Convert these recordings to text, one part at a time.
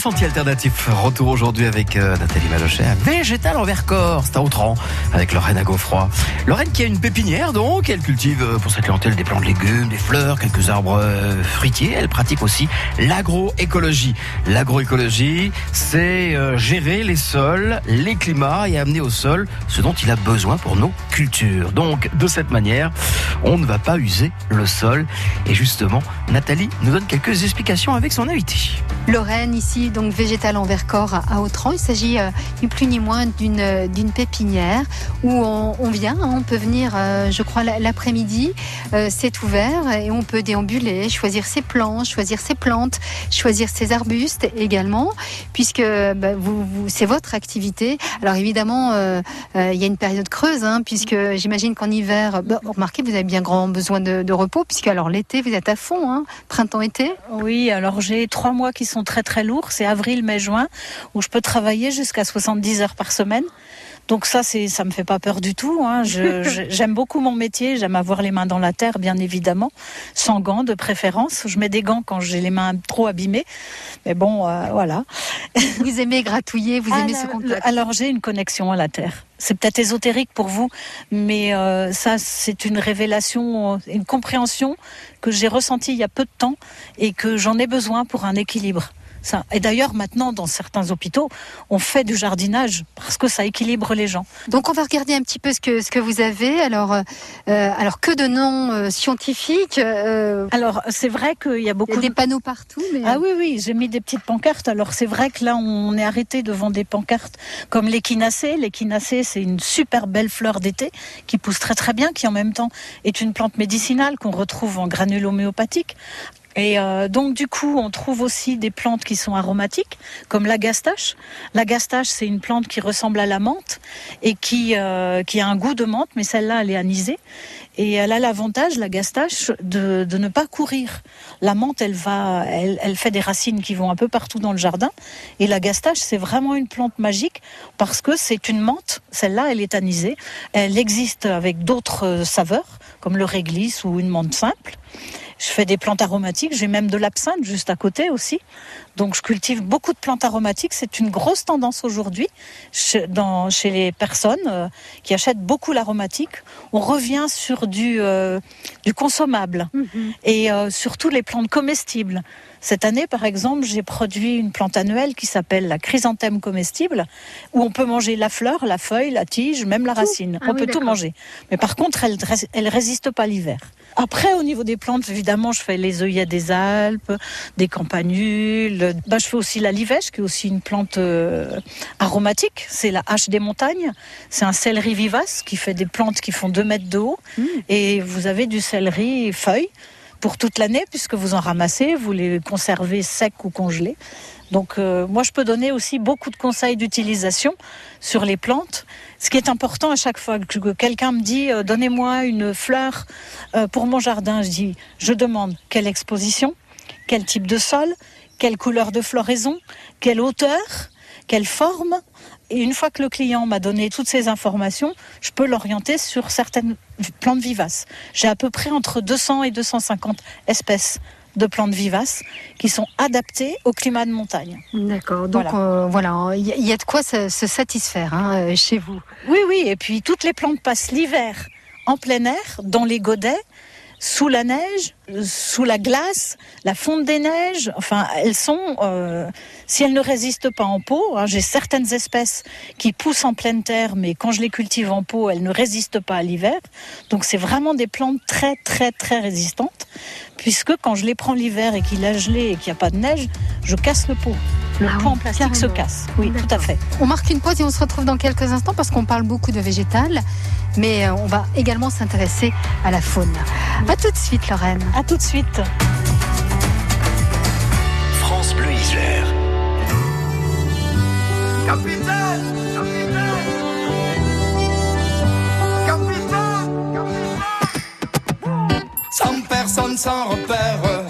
sentiers alternatifs. Retour aujourd'hui avec euh, Nathalie Malochet Végétal en Vercors, c'est à Autran, avec Lorraine à Gaufroy. Lorraine qui a une pépinière donc, elle cultive euh, pour sa clientèle des plantes de légumes, des fleurs, quelques arbres euh, fruitiers. Elle pratique aussi l'agroécologie. L'agroécologie, c'est gérer les sols, les climats et amener au sol ce dont il a besoin pour nos cultures. Donc de cette manière, on ne va pas user le sol. Et justement, Nathalie nous donne quelques explications avec son invité. Lorraine, ici, donc végétal en Vercors à Autran. Il s'agit euh, ni plus ni moins d'une euh, d'une pépinière où on, vient, hein. on peut venir, euh, je crois, l'après-midi, c'est ouvert et on peut déambuler, choisir ses plants, choisir ses plantes, choisir ses arbustes également, puisque bah, vous, c'est votre activité. Alors évidemment, il y a une période creuse, hein, puisque j'imagine qu'en hiver, bah, remarquez, vous avez bien grand besoin de, repos, puisque alors l'été, vous êtes à fond, hein, printemps-été. Oui, alors j'ai trois mois qui sont très très lourds. C'est avril, mai, juin, où je peux travailler jusqu'à 70 heures par semaine. Donc ça, c'est, ça me fait pas peur du tout. Hein. j'aime beaucoup mon métier. J'aime avoir les mains dans la terre, bien évidemment, sans gants de préférence. Je mets des gants quand j'ai les mains trop abîmées. Mais bon, euh, voilà. Vous aimez gratouiller, vous aimez ce contact. Alors j'ai une connexion à la terre. C'est peut-être ésotérique pour vous, mais euh, ça, c'est une révélation, une compréhension que j'ai ressentie il y a peu de temps et que j'en ai besoin pour un équilibre. Et d'ailleurs, maintenant, dans certains hôpitaux, on fait du jardinage parce que ça équilibre les gens. Donc, on va regarder un petit peu ce que, ce que vous avez. Alors, euh, alors que de noms euh, scientifiques euh, Alors, c'est vrai qu'il y a beaucoup. Il y a des panneaux partout. Mais... Ah oui, oui, j'ai mis des petites pancartes. Alors, c'est vrai que là, on est arrêté devant des pancartes comme l'échinacée. L'échinacée, c'est une super belle fleur d'été qui pousse très très bien, qui en même temps est une plante médicinale qu'on retrouve en granule homéopathique. Et euh, donc du coup, on trouve aussi des plantes qui sont aromatiques, comme la gastache. La gastache, c'est une plante qui ressemble à la menthe et qui, euh, qui a un goût de menthe, mais celle-là, elle est anisée. Et elle a l'avantage, la gastache, de, de, ne pas courir. La menthe, elle, va, elle, elle fait des racines qui vont un peu partout dans le jardin. Et la gastache, c'est vraiment une plante magique parce que c'est une menthe. Celle-là, elle est anisée. Elle existe avec d'autres saveurs, comme le réglisse ou une menthe simple. Je fais des plantes aromatiques, j'ai même de l'absinthe juste à côté aussi. Donc je cultive beaucoup de plantes aromatiques. C'est une grosse tendance aujourd'hui chez, les personnes euh, qui achètent beaucoup l'aromatique. On revient sur du, euh, du consommable mhm. et euh, surtout les plantes comestibles. Cette année, par exemple, j'ai produit une plante annuelle qui s'appelle la chrysanthème comestible, où on peut manger la fleur, la feuille, la tige, même la racine. Ah on peut tout manger. Mais par contre, elle ne résiste pas l'hiver. Après, au niveau des plantes, évidemment, je fais les œillets des Alpes, des campanules. Bah, je fais aussi la livèche, qui est aussi une plante euh, aromatique. C'est la hache des montagnes. C'est un céleri vivace qui fait des plantes qui font 2 mètres de haut. Mmh. Et vous avez du céleri feuille pour toute l'année, puisque vous en ramassez, vous les conservez secs ou congelés. Donc euh, moi, je peux donner aussi beaucoup de conseils d'utilisation sur les plantes. Ce qui est important à chaque fois que quelqu'un me dit euh, donnez-moi une fleur euh, pour mon jardin, je dis je demande quelle exposition, quel type de sol, quelle couleur de floraison, quelle hauteur, quelle forme, et une fois que le client m'a donné toutes ces informations, je peux l'orienter sur certaines plantes vivaces. J'ai à peu près entre 200 et 250 espèces de plantes vivaces qui sont adaptées au climat de montagne. D'accord. Donc voilà, il y, a de quoi se, satisfaire hein, euh, chez vous. Oui, oui. Et puis toutes les plantes passent l'hiver en plein air, dans les godets, sous la neige, sous la glace, la fonte des neiges. Enfin, elles sont, euh, si elles ne résistent pas en pot, hein, j'ai certaines espèces qui poussent en pleine terre, mais quand je les cultive en pot, elles ne résistent pas à l'hiver. Donc c'est vraiment des plantes très très très résistantes, puisque quand je les prends l'hiver et qu'il a gelé et qu'il n'y a pas de neige, je casse le pot. Le ah pot en plastique se casse. Oui, tout à fait. On marque une pause et on se retrouve dans quelques instants parce qu'on parle beaucoup de végétal, mais euh, on va également s'intéresser à la faune. À tout de suite, Lorraine. À tout de suite. France Bleu Isère. Capitaine Capitaine Capitaine Sans personne, sans repère,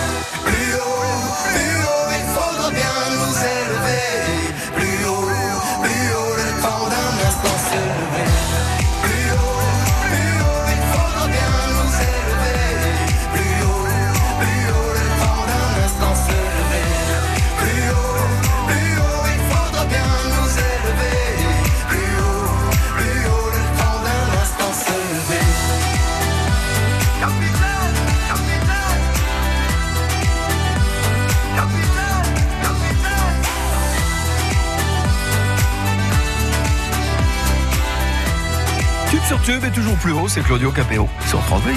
Sur tube et toujours plus haut, c'est Claudio Capéo sur France Bleu.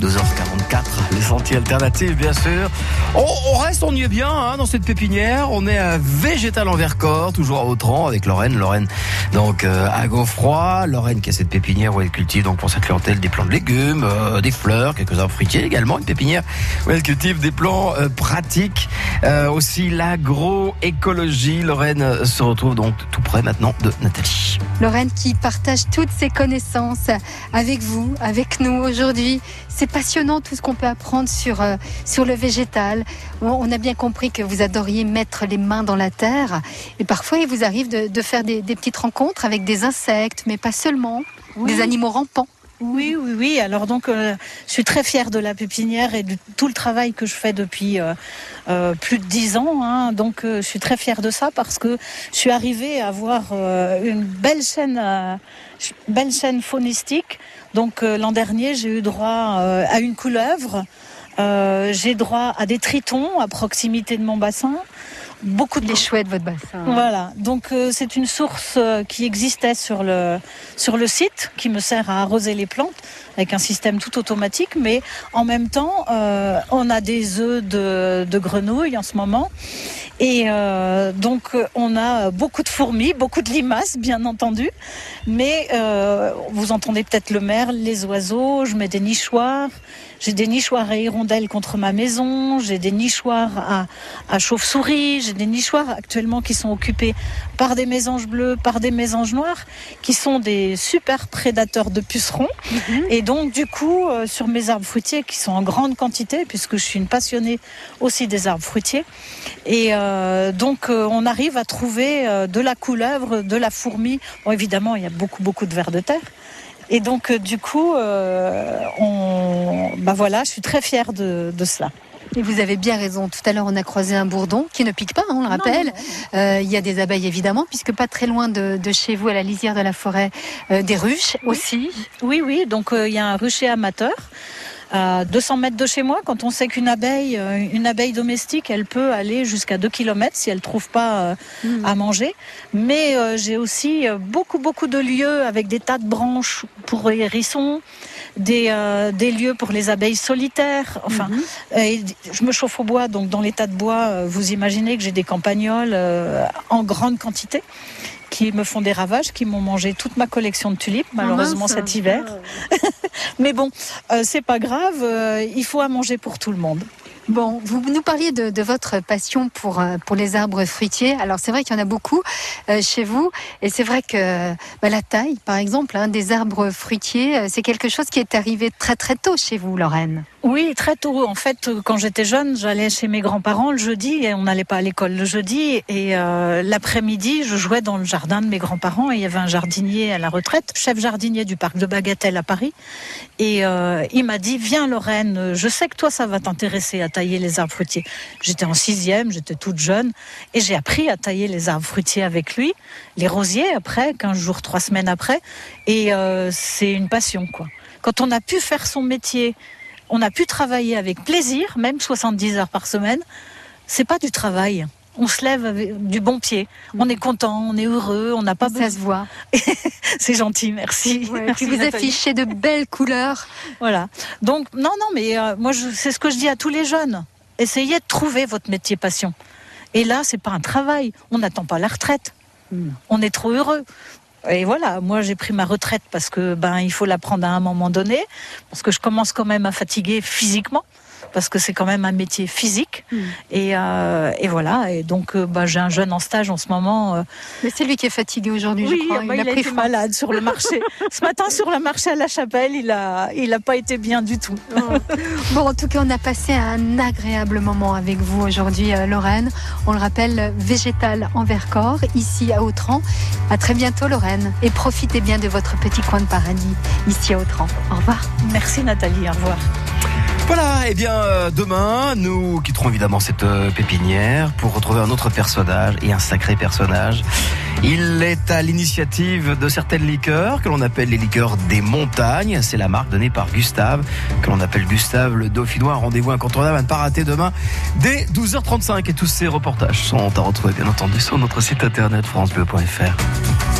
2h44, les sentiers alternatifs, bien sûr. On, reste, on y est bien hein, dans cette pépinière. On est à Végétal en Vercors, toujours à Autran avec Lorraine. Lorraine, donc euh, à Gaufroy. Lorraine qui a cette pépinière où elle cultive donc pour sa clientèle des plants de légumes, euh, des fleurs, quelques arbres fruitiers également. Une pépinière où elle cultive des plants euh, pratiques. Euh, aussi l'agroécologie. Lorraine se retrouve donc tout près maintenant de Nathalie. Lorraine qui partage toutes ses connaissances avec vous, avec nous aujourd'hui. C'est passionnant tout ce qu'on peut apprendre sur, euh, sur le végétal. On, a bien compris que vous adoriez mettre les mains dans la terre. Et parfois, il vous arrive de, de faire des, des petites rencontres avec des insectes, mais pas seulement, Oui. des animaux rampants. Oui, oui, oui. Alors donc, euh, je suis très fière de la pépinière et de tout le travail que je fais depuis euh, euh, plus de dix ans. hein. Donc, je suis très fière de ça parce que je suis arrivée à avoir une belle chaîne, ch- belle chaîne faunistique. Donc, euh, l'an dernier, j'ai eu droit euh, à une couleuvre. Euh, j'ai droit à des tritons à proximité de mon bassin. Beaucoup de Les chouettes, votre bassin. voilà, donc euh, c'est une source euh, qui existait sur le, sur le site, qui me sert à arroser les plantes avec un système tout automatique, mais en même temps, euh, on a des œufs de, grenouilles en ce moment. Et euh, donc, on a beaucoup de fourmis, beaucoup de limaces, bien entendu. Mais euh, vous entendez peut-être le merle, les oiseaux, je mets des nichoirs. J'ai des nichoirs à hirondelles contre ma maison, j'ai des nichoirs à, à chauves-souris, j'ai des nichoirs actuellement qui sont occupés par des mésanges bleus, par des mésanges noirs, qui sont des super prédateurs de pucerons. Et donc, du coup, euh, sur mes arbres fruitiers, qui sont en grande quantité, puisque je suis une passionnée aussi des arbres fruitiers, et euh, donc euh, on arrive à trouver de la couleuvre, de la fourmi. Bon, évidemment, il y a beaucoup, beaucoup de vers de terre. Et donc, du coup, on, bah voilà, je suis très fière de, de cela. Et vous avez bien raison. Tout à l'heure, on a croisé un bourdon qui ne pique pas, hein, on le rappelle. Euh, il y a des abeilles évidemment, puisque pas très loin de, chez vous, à la lisière de la forêt, euh, des ruches aussi. Oui, oui. Donc euh, il y a un rucher amateur à 200 mètres de chez moi, quand on sait qu'une abeille, une abeille domestique, elle peut aller jusqu'à 2 km si elle trouve pas hmm. à manger. Mais euh, j'ai aussi beaucoup, beaucoup de lieux avec des tas de branches pour les hérissons, des, des lieux pour les abeilles solitaires. Enfin, hmm. je me chauffe au bois, donc dans les tas de bois, vous imaginez que j'ai des campagnols en grande quantité qui me font des ravages, qui m'ont mangé toute ma collection de tulipes, ah malheureusement cet hiver. Mais bon, euh, c'est pas grave, euh, il faut à manger pour tout le monde. Bon, vous nous parliez de, votre passion pour, euh, pour les arbres fruitiers. Alors c'est vrai qu'il y en a beaucoup chez vous, et c'est vrai que bah, la taille, par exemple, hein, des arbres fruitiers, c'est quelque chose qui est arrivé très très tôt chez vous, Lorraine. Oui, très tôt. En fait, quand j'étais jeune, j'allais chez mes grands-parents le jeudi et on n'allait pas à l'école le jeudi. Et euh, l'après-midi, je jouais dans le jardin de mes grands-parents et il y avait un jardinier à la retraite, chef jardinier du parc de Bagatelle à Paris. Et euh, il m'a dit, viens Lorraine, je sais que toi, ça va t'intéresser à tailler les arbres fruitiers. J'étais en sixième, j'étais toute jeune et j'ai appris à tailler les arbres fruitiers avec lui, les rosiers après, 15 jours, 3 semaines après. Et euh, c'est une passion, quoi. Quand on a pu faire son métier, on a pu travailler avec plaisir, même 70 heures par semaine. C'est pas du travail. On se lève avec du bon pied. On est content, on est heureux, on n'a pas besoin. Ça se voit. c'est gentil, merci. vous affichez de belles couleurs. Voilà. Donc non, non, mais euh, moi, c'est ce que je dis à tous les jeunes. Essayez de trouver votre métier passion. Et là, c'est pas un travail. On n'attend pas la retraite. Hmm. On est trop heureux. Et voilà, moi j'ai pris ma retraite parce que ben il faut la prendre à un moment donné, parce que je commence quand même à fatiguer physiquement parce que c'est quand même un métier physique. Hmm. Et, euh, et, voilà. Et donc, euh, bah, j'ai un jeune en stage en ce moment. Euh. Mais c'est lui qui est fatigué aujourd'hui, je crois. Bah, il, a, pris malade sur le marché. ce matin, sur le marché à la Chapelle, il a, il a pas été bien du tout. Oh. bon, en tout cas, on a passé un agréable moment avec vous aujourd'hui, Lorraine. On le rappelle, végétal en Vercors, ici à Autran. À très bientôt, Lorraine. Et profitez bien de votre petit coin de paradis ici à Autran. Au revoir. Merci, Nathalie. Au revoir. Voilà, et eh bien euh, demain, nous quitterons évidemment cette euh, pépinière pour retrouver un autre personnage et un sacré personnage. Il est à l'initiative de certaines liqueurs que l'on appelle les liqueurs des montagnes. C'est la marque donnée par Gustave, que l'on appelle Gustave le Dauphinois. Rendez-vous incontournable à ne pas rater demain dès 12h35. Et tous ces reportages sont à retrouver bien entendu sur notre site internet francebleu.fr.